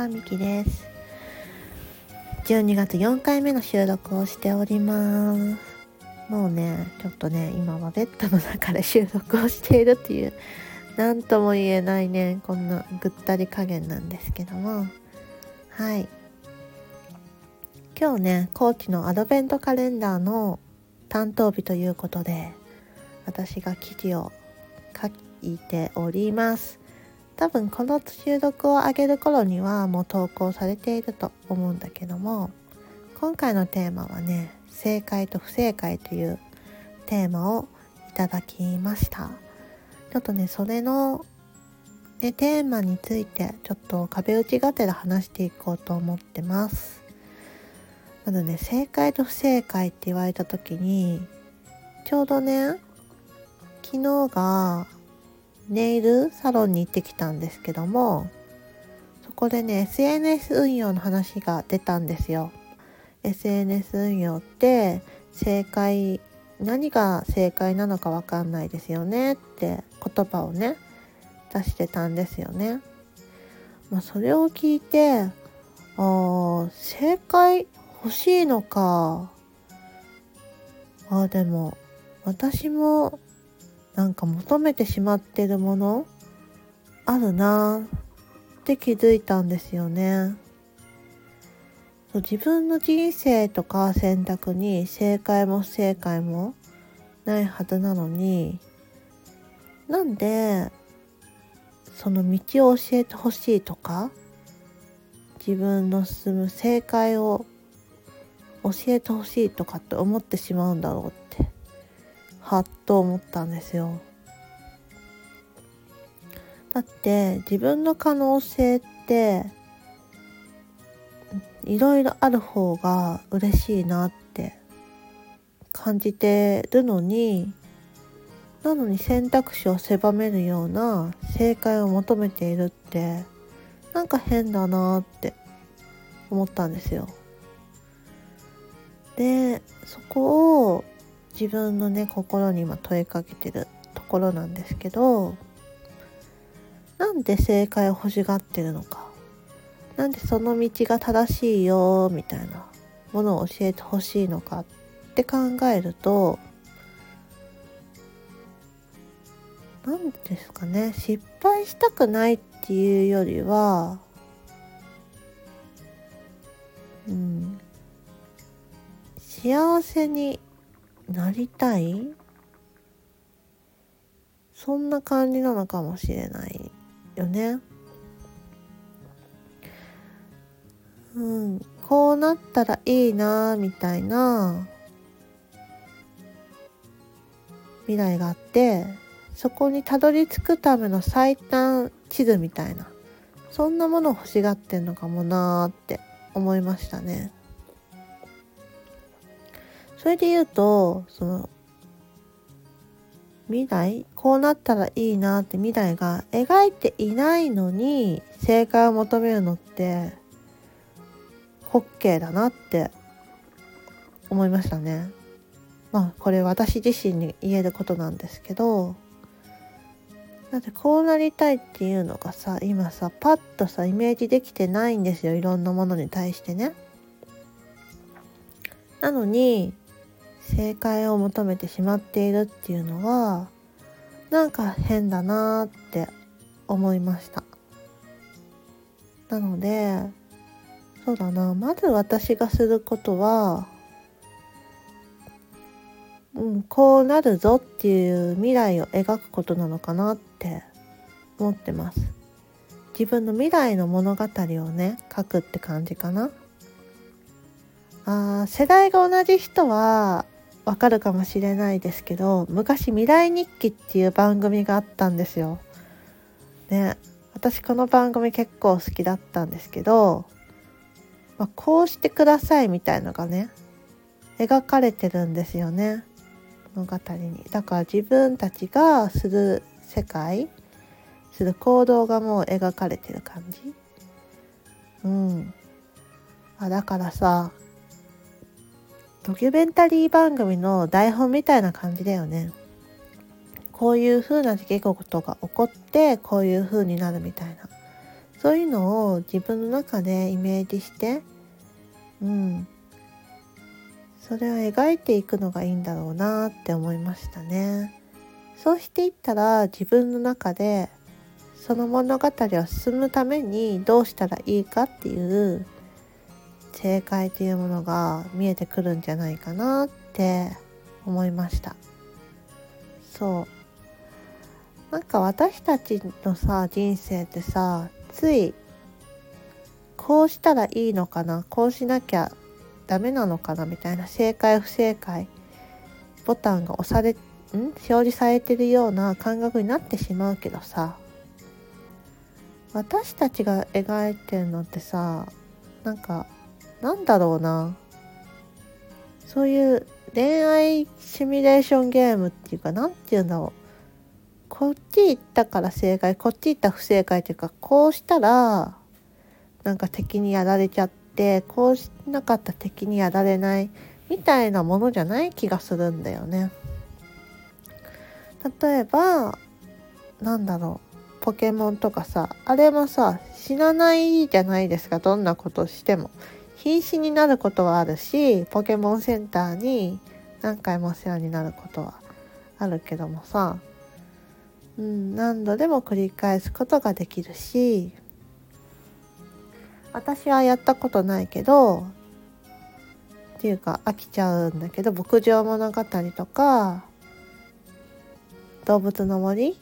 は、みきです。12月4回目の収録をしております。もうね、ちょっとね、今はベッドの中で収録をしているっていう、なんとも言えないね、こんなぐったり加減なんですけども、はい。今日ね、後期のアドベントカレンダーの担当日ということで、私が記事を書いております。多分この収録を上げる頃にはもう投稿されていると思うんだけども今回のテーマはね正解と不正解というテーマをいただきました。ちょっとねそれの、ね、テーマについてちょっと壁打ちがてら話していこうと思ってます。まずね正解と不正解って言われた時にちょうどね昨日がネイルサロンに行ってきたんですけどもそこでね SNS 運用の話が出たんですよ。SNS 運用って正解何が正解なのかわかんないですよねって言葉をね出してたんですよね、まあ、それを聞いてあ正解欲しいのか。あでも私もなんか求めてしまってるものあるなって気づいたんですよね。そう自分の人生とか選択に正解も不正解もないはずなのになんでその道を教えてほしいとか自分の進む正解を教えてほしいとかって思ってしまうんだろうってはっと思ったんですよ。だって自分の可能性っていろいろある方が嬉しいなって感じてるのになのに選択肢を狭めるような正解を求めているってなんか変だなって思ったんですよ。でそこを自分のね心に今問いかけてるところなんですけどなんで正解を欲しがってるのか？なんでその道が正しいよみたいなものを教えてほしいのかって考えると何ですかね？失敗したくないっていうよりはうん幸せになりたい？そんな感じなのかもしれないよね。うん、こうなったらいいなみたいな未来があってそこにたどり着くための最短地図みたいなそんなものを欲しがってんのかもなーって思いましたね。それで言うとその未来こうなったらいいなって未来が描いていないのに正解を求めるのって滑稽だなって思いましたね。まあこれ私自身に言えることなんですけどだってこうなりたいっていうのがさ今さパッとさイメージできてないんですよいろんなものに対してね。なのに正解を求めてしまっているっていうのはなんか変だなって思いました。なのでそうだな。まず私がすることはうんこうなるぞっていう未来を描くことなのかなって思ってます。自分の未来の物語をね書くって感じかな。あ世代が同じ人はわかるかもしれないですけど昔「未来日記」っていう番組があったんですよ。ね私この番組結構好きだったんですけど、まあ、こうしてくださいみたいのがね描かれてるんですよね物語に。だから自分たちがする世界する行動がもう描かれてる感じ。うん。あだからさドキュメンタリー番組の台本みたいな感じだよね。こういう風な出来事が起こってこういう風になるみたいな。そういうのを自分の中でイメージしてうん。それを描いていくのがいいんだろうなって思いましたね。そうしていったら自分の中でその物語を進むためにどうしたらいいかっていう正解というものが見えてくるんじゃないかなって思いました。そう。なんか私たちのさ人生ってさついこうしたらいいのかなこうしなきゃダメなのかなみたいな正解不正解ボタンが押されん？表示されてるような感覚になってしまうけどさ私たちが描いてるのってさなんかなんだろうな。そういう恋愛シミュレーションゲームっていうか何て言うんだろう。こっち行ったから正解こっち行った不正解っていうかこうしたらなんか敵にやられちゃってこうしなかった敵にやられないみたいなものじゃない気がするんだよね。例えばなんだろう。ポケモンとかさあれもさ死なないじゃないですかどんなことしても。瀕死になることはあるしポケモンセンターに何回もお世話になることはあるけどもさ、うん、何度でも繰り返すことができるし私はやったことないけどっていうか飽きちゃうんだけど牧場物語とか動物の森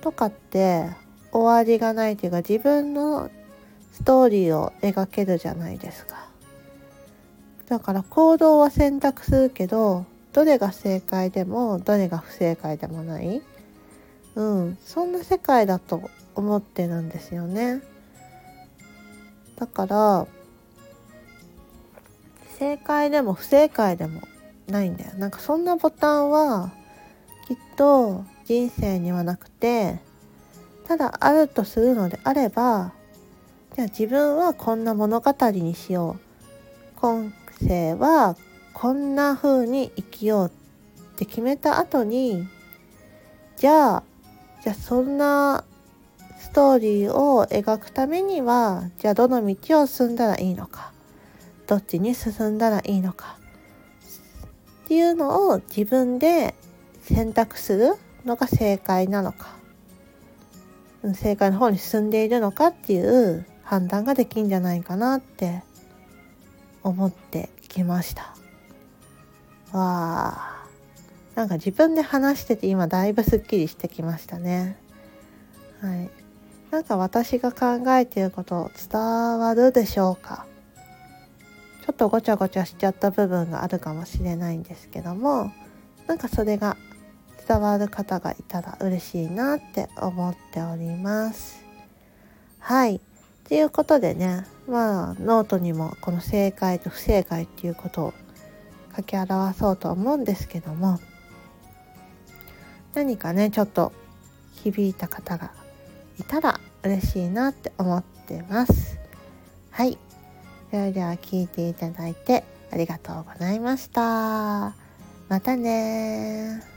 とかって終わりがないというか自分のストーリーを描けるじゃないですか。だから行動は選択するけどどれが正解でもどれが不正解でもないうんそんな世界だと思ってるんですよね。だから正解でも不正解でもないんだよ。なんかそんなボタンはきっと人生にはなくてただあるとするのであればじゃあ自分はこんな物語にしよう。今世はこんな風に生きようって決めた後にじゃあじゃあそんなストーリーを描くためにはじゃあどの道を進んだらいいのか。どっちに進んだらいいのか。っていうのを自分で選択するのが正解なのか。正解の方に進んでいるのかっていう判断ができんじゃないかなって思ってきました。わあ。なんか自分で話してて今だいぶすっきりしてきましたね。はい。なんか私が考えていること伝わるでしょうか。ちょっとごちゃごちゃしちゃった部分があるかもしれないんですけどもなんかそれが伝わる方がいたら嬉しいなって思っております。はい。ということでねまあノートにもこの正解と不正解っていうことを書き表そうと思うんですけども何かねちょっと響いた方がいたら嬉しいなって思ってます。はい。それでは聞いていただいてありがとうございました。またね